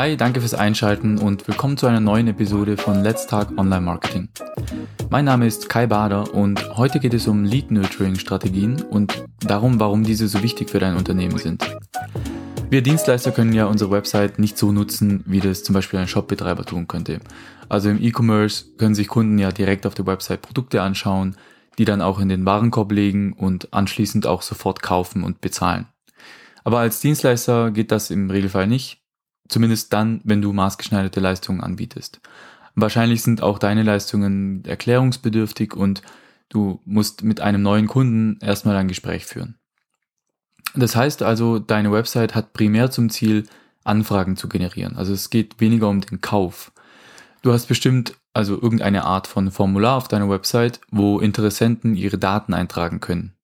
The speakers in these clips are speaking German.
Hi, danke fürs Einschalten und willkommen zu einer neuen Episode von Let's Talk Online Marketing. Mein Name ist Kai Bader und heute geht es um Lead Nurturing Strategien und darum, warum diese so wichtig für dein Unternehmen sind. Wir Dienstleister können ja unsere Website nicht so nutzen, wie das zum Beispiel ein Shopbetreiber tun könnte. Also im E-Commerce können sich Kunden ja direkt auf der Website Produkte anschauen, die dann auch in den Warenkorb legen und anschließend auch sofort kaufen und bezahlen. Aber als Dienstleister geht das im Regelfall nicht, zumindest dann, wenn du maßgeschneiderte Leistungen anbietest. Wahrscheinlich sind auch deine Leistungen erklärungsbedürftig und du musst mit einem neuen Kunden erstmal ein Gespräch führen. Das heißt also, deine Website hat primär zum Ziel, Anfragen zu generieren. Also es geht weniger um den Kauf. Du hast bestimmt also irgendeine Art von Formular auf deiner Website, wo Interessenten ihre Daten eintragen können.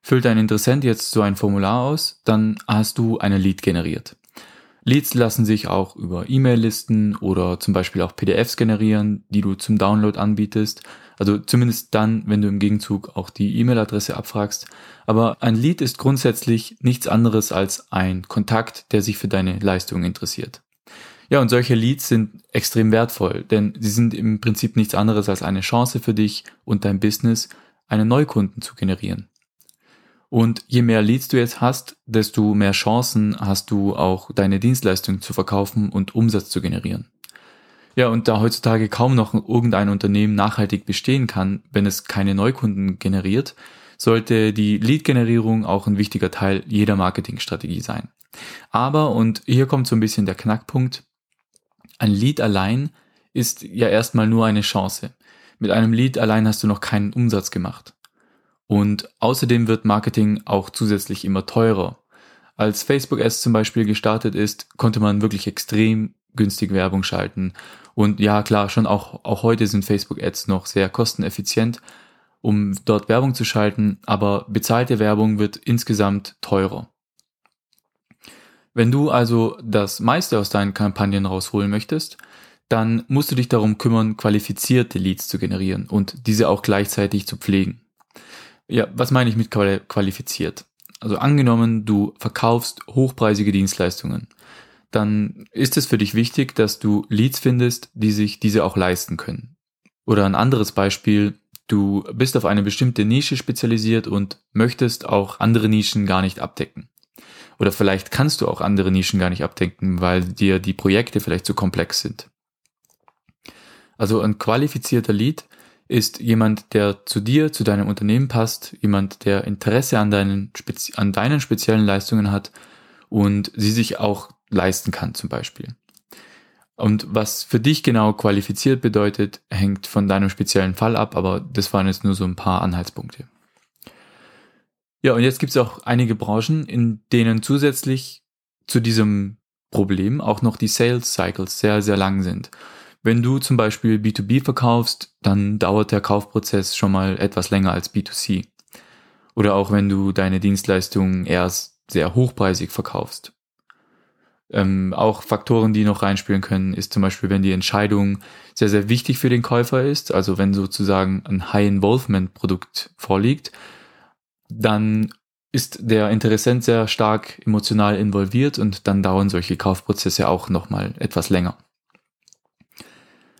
Füllt ein Interessent jetzt so ein Formular aus, dann hast du eine Lead generiert. Leads lassen sich auch über E-Mail-Listen oder zum Beispiel auch PDFs generieren, die du zum Download anbietest. Also zumindest dann, wenn du im Gegenzug auch die E-Mail-Adresse abfragst. Aber ein Lead ist grundsätzlich nichts anderes als ein Kontakt, der sich für deine Leistung interessiert. Ja, und solche Leads sind extrem wertvoll, denn sie sind im Prinzip nichts anderes als eine Chance für dich und dein Business, einen Neukunden zu generieren. Und je mehr Leads du jetzt hast, desto mehr Chancen hast du auch deine Dienstleistung zu verkaufen und Umsatz zu generieren. Ja, und da heutzutage kaum noch irgendein Unternehmen nachhaltig bestehen kann, wenn es keine Neukunden generiert, sollte die Lead-Generierung auch ein wichtiger Teil jeder Marketingstrategie sein. Aber, und hier kommt so ein bisschen der Knackpunkt, ein Lead allein ist ja erstmal nur eine Chance. Mit einem Lead allein hast du noch keinen Umsatz gemacht. Und außerdem wird Marketing auch zusätzlich immer teurer. Als Facebook Ads zum Beispiel gestartet ist, konnte man wirklich extrem günstig Werbung schalten. Und ja, klar, schon auch, auch heute sind Facebook Ads noch sehr kosteneffizient, um dort Werbung zu schalten, aber bezahlte Werbung wird insgesamt teurer. Wenn du also das meiste aus deinen Kampagnen rausholen möchtest, dann musst du dich darum kümmern, qualifizierte Leads zu generieren und diese auch gleichzeitig zu pflegen. Ja, was meine ich mit qualifiziert? Also angenommen, du verkaufst hochpreisige Dienstleistungen, dann ist es für dich wichtig, dass du Leads findest, die sich diese auch leisten können. Oder ein anderes Beispiel, du bist auf eine bestimmte Nische spezialisiert und möchtest auch andere Nischen gar nicht abdecken. Oder vielleicht kannst du auch andere Nischen gar nicht abdecken, weil dir die Projekte vielleicht zu komplex sind. Also ein qualifizierter Lead ist jemand, der zu dir, zu deinem Unternehmen passt, jemand, der Interesse an deinen, an deinen speziellen Leistungen hat und sie sich auch leisten kann zum Beispiel. Und was für dich genau qualifiziert bedeutet, hängt von deinem speziellen Fall ab, aber das waren jetzt nur so ein paar Anhaltspunkte. Ja, und jetzt gibt es auch einige Branchen, in denen zusätzlich zu diesem Problem auch noch die Sales Cycles sehr, sehr lang sind. Wenn du zum Beispiel B2B verkaufst, dann dauert der Kaufprozess schon mal etwas länger als B2C. Oder auch wenn du deine Dienstleistungen erst sehr hochpreisig verkaufst. Ähm, auch Faktoren, die noch reinspielen können, ist zum Beispiel, wenn die Entscheidung sehr, sehr wichtig für den Käufer ist, also wenn sozusagen ein High-Involvement-Produkt vorliegt, dann ist der Interessent sehr stark emotional involviert und dann dauern solche Kaufprozesse auch nochmal etwas länger.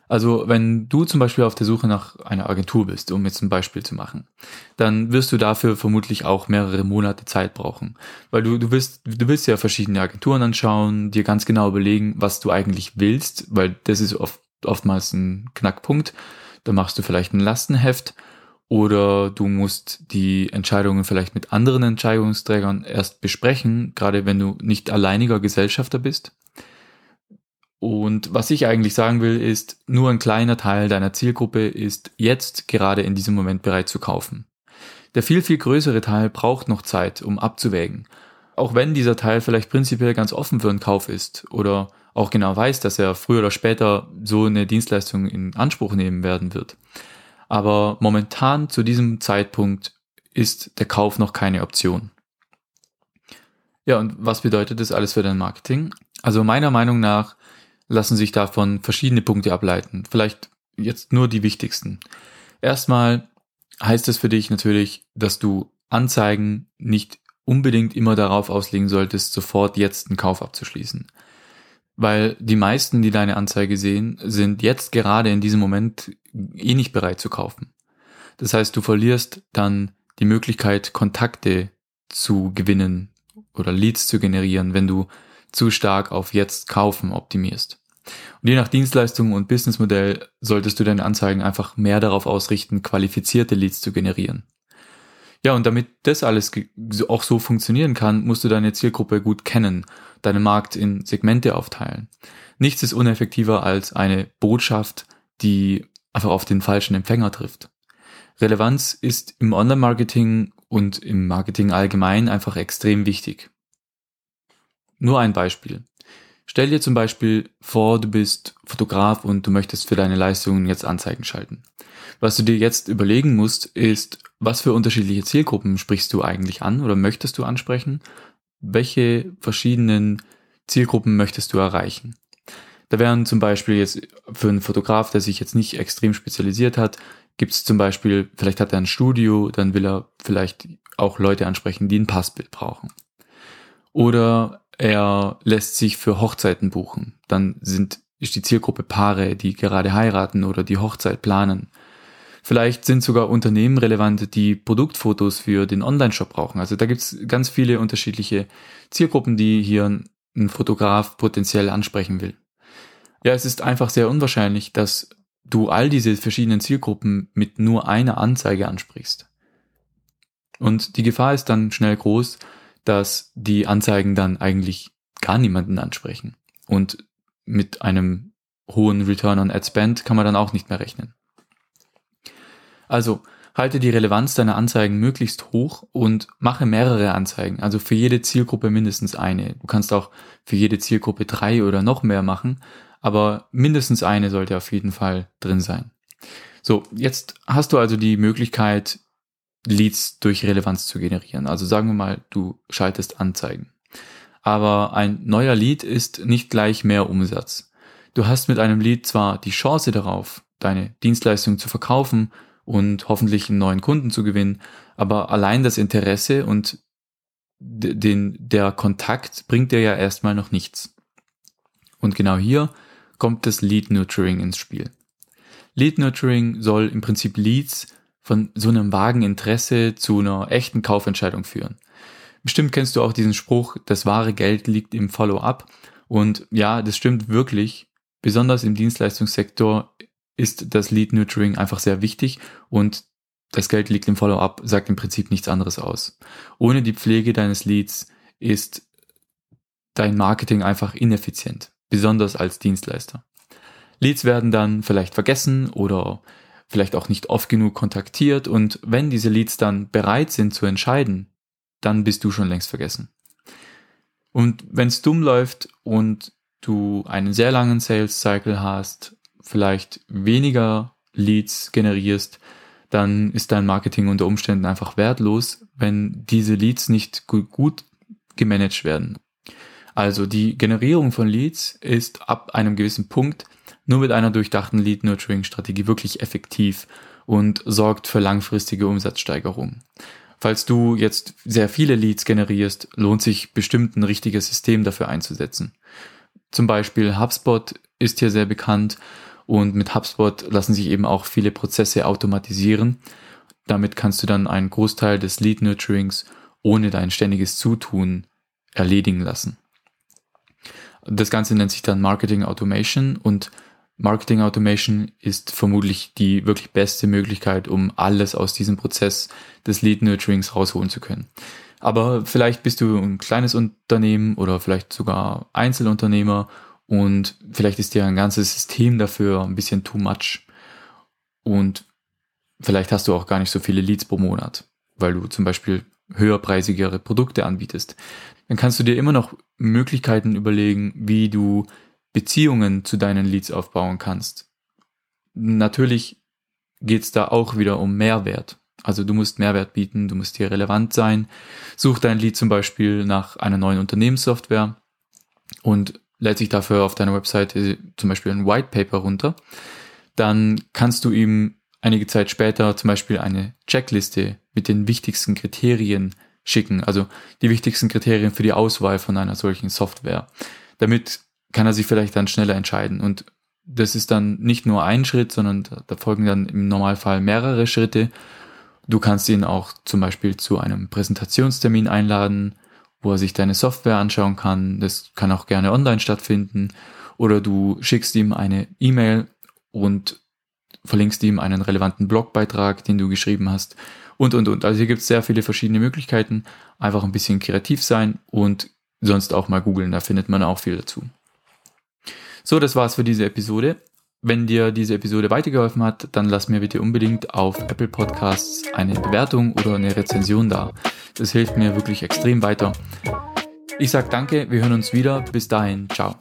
Also wenn du zum Beispiel auf der Suche nach einer Agentur bist, um jetzt ein Beispiel zu machen, dann wirst du dafür vermutlich auch mehrere Monate Zeit brauchen. Weil du, du willst, du willst ja verschiedene Agenturen anschauen, dir ganz genau überlegen, was du eigentlich willst, weil das ist oft, oftmals ein Knackpunkt. Da machst du vielleicht ein Lastenheft oder du musst die Entscheidungen vielleicht mit anderen Entscheidungsträgern erst besprechen, gerade wenn du nicht alleiniger Gesellschafter bist. Und was ich eigentlich sagen will, ist, nur ein kleiner Teil deiner Zielgruppe ist jetzt gerade in diesem Moment bereit zu kaufen. Der viel, viel größere Teil braucht noch Zeit, um abzuwägen. Auch wenn dieser Teil vielleicht prinzipiell ganz offen für einen Kauf ist oder auch genau weiß, dass er früher oder später so eine Dienstleistung in Anspruch nehmen werden wird. Aber momentan zu diesem Zeitpunkt ist der Kauf noch keine Option. Ja, und was bedeutet das alles für dein Marketing? Also meiner Meinung nach lassen sich davon verschiedene Punkte ableiten. Vielleicht jetzt nur die wichtigsten. Erstmal heißt es für dich natürlich, dass du Anzeigen nicht unbedingt immer darauf auslegen solltest, sofort jetzt einen Kauf abzuschließen. weil die meisten, die deine Anzeige sehen, sind jetzt gerade in diesem Moment eh nicht bereit zu kaufen. Das heißt, du verlierst dann die Möglichkeit, Kontakte zu gewinnen oder Leads zu generieren, wenn du zu stark auf jetzt kaufen optimierst. Und je nach Dienstleistung und Businessmodell solltest du deine Anzeigen einfach mehr darauf ausrichten, qualifizierte Leads zu generieren. Ja, und damit das alles auch so funktionieren kann, musst du deine Zielgruppe gut kennen, deinen Markt in Segmente aufteilen. Nichts ist uneffektiver als eine Botschaft, die einfach auf den falschen Empfänger trifft. Relevanz ist im Online-Marketing und im Marketing allgemein einfach extrem wichtig. Nur ein Beispiel. Stell dir zum Beispiel vor, du bist Fotograf und du möchtest für deine Leistungen jetzt Anzeigen schalten. Was du dir jetzt überlegen musst, ist, was für unterschiedliche Zielgruppen sprichst du eigentlich an oder möchtest du ansprechen? Welche verschiedenen Zielgruppen möchtest du erreichen? Da wären zum Beispiel jetzt für einen Fotograf, der sich jetzt nicht extrem spezialisiert hat, gibt es zum Beispiel, vielleicht hat er ein Studio, dann will er vielleicht auch Leute ansprechen, die ein Passbild brauchen. Oder er lässt sich für Hochzeiten buchen. Dann sind, ist die Zielgruppe Paare, die gerade heiraten oder die Hochzeit planen. Vielleicht sind sogar Unternehmen relevant, die Produktfotos für den Online-Shop brauchen. Also da gibt's ganz viele unterschiedliche Zielgruppen, die hier ein Fotograf potenziell ansprechen will. Ja, es ist einfach sehr unwahrscheinlich, dass du all diese verschiedenen Zielgruppen mit nur einer Anzeige ansprichst. Und die Gefahr ist dann schnell groß, dass die Anzeigen dann eigentlich gar niemanden ansprechen. Und mit einem hohen Return on Ad Spend kann man dann auch nicht mehr rechnen. Also halte die Relevanz deiner Anzeigen möglichst hoch und mache mehrere Anzeigen, also für jede Zielgruppe mindestens eine. Du kannst auch für jede Zielgruppe drei oder noch mehr machen, aber mindestens eine sollte auf jeden Fall drin sein. So, jetzt hast du also die Möglichkeit, Leads durch Relevanz zu generieren. Also sagen wir mal, du schaltest Anzeigen. Aber ein neuer Lead ist nicht gleich mehr Umsatz. Du hast mit einem Lead zwar die Chance darauf, deine Dienstleistung zu verkaufen und hoffentlich einen neuen Kunden zu gewinnen, aber allein das Interesse und den, der Kontakt bringt dir ja erstmal noch nichts. Und genau hier kommt das Lead Nurturing ins Spiel. Lead Nurturing soll im Prinzip Leads von so einem vagen Interesse zu einer echten Kaufentscheidung führen. Bestimmt kennst du auch diesen Spruch, das wahre Geld liegt im Follow-up. Und ja, das stimmt wirklich. Besonders im Dienstleistungssektor ist das Lead Nurturing einfach sehr wichtig und das Geld liegt im Follow-up sagt im Prinzip nichts anderes aus. Ohne die Pflege deines Leads ist dein Marketing einfach ineffizient, besonders als Dienstleister. Leads werden dann vielleicht vergessen oder vielleicht auch nicht oft genug kontaktiert und wenn diese Leads dann bereit sind zu entscheiden, dann bist du schon längst vergessen. Und wenn es dumm läuft und du einen sehr langen Sales Cycle hast, vielleicht weniger Leads generierst, dann ist dein Marketing unter Umständen einfach wertlos, wenn diese Leads nicht gut gemanagt werden. Also die Generierung von Leads ist ab einem gewissen Punkt nur mit einer durchdachten Lead-Nurturing-Strategie wirklich effektiv und sorgt für langfristige Umsatzsteigerung. Falls du jetzt sehr viele Leads generierst, lohnt sich bestimmt ein richtiges System dafür einzusetzen. Zum Beispiel HubSpot ist hier sehr bekannt und mit HubSpot lassen sich eben auch viele Prozesse automatisieren. Damit kannst du dann einen Großteil des Lead Nurturings ohne dein ständiges Zutun erledigen lassen. Das Ganze nennt sich dann Marketing Automation und Marketing Automation ist vermutlich die wirklich beste Möglichkeit, um alles aus diesem Prozess des Lead Nurturings rausholen zu können. Aber vielleicht bist du ein kleines Unternehmen oder vielleicht sogar Einzelunternehmer und vielleicht ist dir ein ganzes System dafür ein bisschen too much und vielleicht hast du auch gar nicht so viele Leads pro Monat, weil du zum Beispiel höherpreisigere Produkte anbietest. Dann kannst du dir immer noch Möglichkeiten überlegen, wie du Beziehungen zu deinen Leads aufbauen kannst. Natürlich geht es da auch wieder um Mehrwert. Also du musst Mehrwert bieten, du musst hier relevant sein. Such dein Lead zum Beispiel nach einer neuen Unternehmenssoftware und lädt sich dafür auf deiner Webseite zum Beispiel ein White Paper runter. Dann kannst du ihm einige Zeit später zum Beispiel eine Checkliste mit den wichtigsten Kriterien schicken, also die wichtigsten Kriterien für die Auswahl von einer solchen Software. Damit kann er sich vielleicht dann schneller entscheiden. Und das ist dann nicht nur ein Schritt, sondern da folgen dann im Normalfall mehrere Schritte. Du kannst ihn auch zum Beispiel zu einem Präsentationstermin einladen, wo er sich deine Software anschauen kann. Das kann auch gerne online stattfinden. Oder du schickst ihm eine E-Mail und verlinkst ihm einen relevanten Blogbeitrag, den du geschrieben hast und, und, und. Also hier gibt es sehr viele verschiedene Möglichkeiten. Einfach ein bisschen kreativ sein und sonst auch mal googeln, da findet man auch viel dazu. So, das war's für diese Episode. Wenn dir diese Episode weitergeholfen hat, dann lass mir bitte unbedingt auf Apple Podcasts eine Bewertung oder eine Rezension da. Das hilft mir wirklich extrem weiter. Ich sag danke, wir hören uns wieder. Bis dahin, ciao.